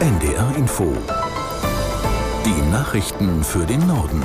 NDR Info. Die Nachrichten für den Norden.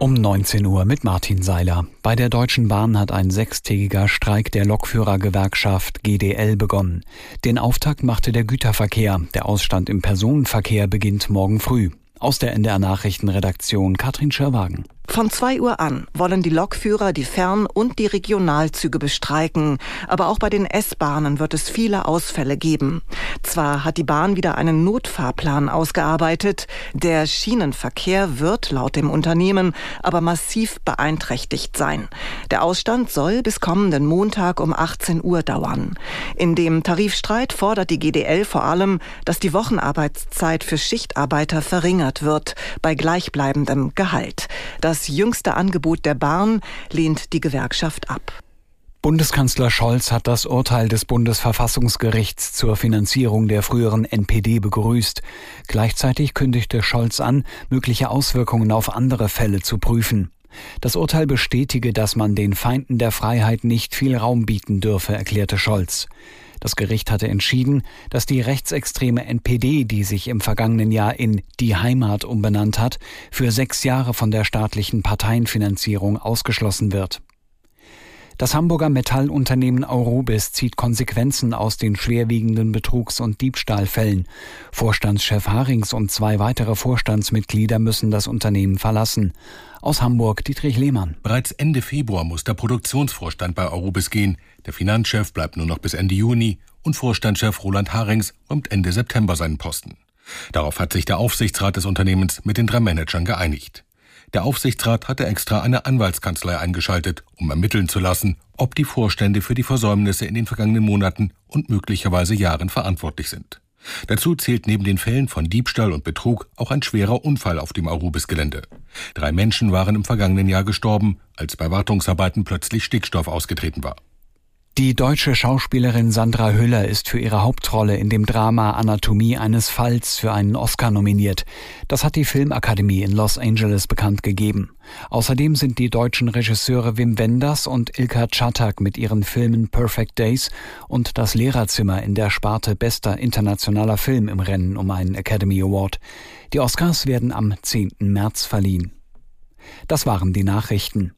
Um 19 Uhr mit Martin Seiler. Bei der Deutschen Bahn hat ein sechstägiger Streik der Lokführergewerkschaft GDL begonnen. Den Auftakt machte der Güterverkehr. Der Ausstand im Personenverkehr beginnt morgen früh. Aus der NDR Nachrichtenredaktion Katrin Schirwagen. Von 2 Uhr an wollen die Lokführer die Fern- und die Regionalzüge bestreiken. Aber auch bei den S-Bahnen wird es viele Ausfälle geben. Zwar hat die Bahn wieder einen Notfahrplan ausgearbeitet. Der Schienenverkehr wird laut dem Unternehmen aber massiv beeinträchtigt sein. Der Ausstand soll bis kommenden Montag um 18 Uhr dauern. In dem Tarifstreit fordert die GDL vor allem, dass die Wochenarbeitszeit für Schichtarbeiter verringert wird bei gleichbleibendem Gehalt. Das das jüngste Angebot der Bahn lehnt die Gewerkschaft ab. Bundeskanzler Scholz hat das Urteil des Bundesverfassungsgerichts zur Finanzierung der früheren NPD begrüßt. Gleichzeitig kündigte Scholz an, mögliche Auswirkungen auf andere Fälle zu prüfen. Das Urteil bestätige, dass man den Feinden der Freiheit nicht viel Raum bieten dürfe, erklärte Scholz. Das Gericht hatte entschieden, dass die rechtsextreme NPD, die sich im vergangenen Jahr in Die Heimat umbenannt hat, für sechs Jahre von der staatlichen Parteienfinanzierung ausgeschlossen wird. Das Hamburger Metallunternehmen Aurobis zieht Konsequenzen aus den schwerwiegenden Betrugs- und Diebstahlfällen. Vorstandschef Harings und zwei weitere Vorstandsmitglieder müssen das Unternehmen verlassen. Aus Hamburg Dietrich Lehmann. Bereits Ende Februar muss der Produktionsvorstand bei Aurobis gehen. Der Finanzchef bleibt nur noch bis Ende Juni und Vorstandschef Roland Harings räumt Ende September seinen Posten. Darauf hat sich der Aufsichtsrat des Unternehmens mit den drei Managern geeinigt. Der Aufsichtsrat hatte extra eine Anwaltskanzlei eingeschaltet, um ermitteln zu lassen, ob die Vorstände für die Versäumnisse in den vergangenen Monaten und möglicherweise Jahren verantwortlich sind. Dazu zählt neben den Fällen von Diebstahl und Betrug auch ein schwerer Unfall auf dem Arubis-Gelände. Drei Menschen waren im vergangenen Jahr gestorben, als bei Wartungsarbeiten plötzlich Stickstoff ausgetreten war. Die deutsche Schauspielerin Sandra Hüller ist für ihre Hauptrolle in dem Drama Anatomie eines Falls für einen Oscar nominiert. Das hat die Filmakademie in Los Angeles bekannt gegeben. Außerdem sind die deutschen Regisseure Wim Wenders und Ilka Czatak mit ihren Filmen Perfect Days und Das Lehrerzimmer in der Sparte bester internationaler Film im Rennen um einen Academy Award. Die Oscars werden am 10. März verliehen. Das waren die Nachrichten.